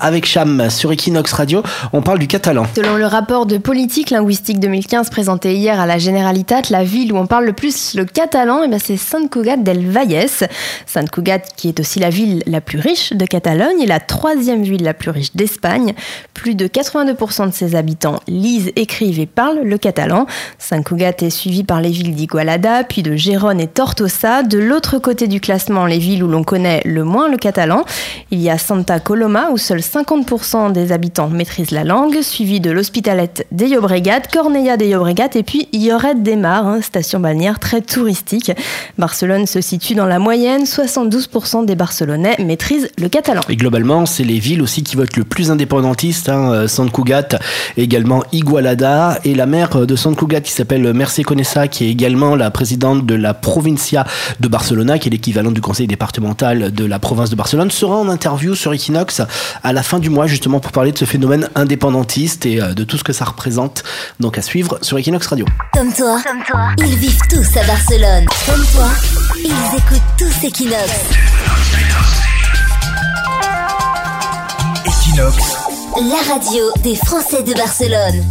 Avec Cham sur Equinox Radio, on parle du catalan. Selon le rapport de politique linguistique 2015 présenté hier à la Generalitat, la ville où on parle le plus le catalan, eh ben, c'est Sant Cugat del Vallès. Sant Cugat qui est aussi la ville la plus riche de Catalogne et la troisième ville la plus riche d'Espagne. Plus de 82% de ses habitants lisent, écrivent et parlent le catalan. Sant Cugat est suivi par les villes d'Igualada, puis de Gérone et Tortosa. De l'autre côté du classement, les villes où l'on connaît le moins le catalan. Il y a Santa Coloma où seuls 50% des habitants maîtrisent la langue, suivi de l'Hospitalet de Llobregat, Cornella de Llobregat et puis Lloret de Mar, hein, station balnéaire très touristique. Barcelone se situe dans la moyenne, 72% des Barcelonais maîtrisent le catalan. Et globalement, c'est les villes aussi qui votent le plus indépendantistes. Hein, euh, Sant Cugat, également Igualada, et la maire de Sant Cugat qui s'appelle Mercè Conesa, qui est également la présidente de la Provincia de Barcelona, qui est l'équivalent du conseil départemental de la province de Barcelone, sera en interview sur Equinox à la fin du mois justement pour parler de ce phénomène indépendantiste et euh, de tout ce que ça représente. Donc à suivre sur Equinox Radio. Comme toi, Comme toi, ils vivent tous à Barcelone. Comme toi, ils écoutent tous Equinox. Equinox, La radio des Français de Barcelone.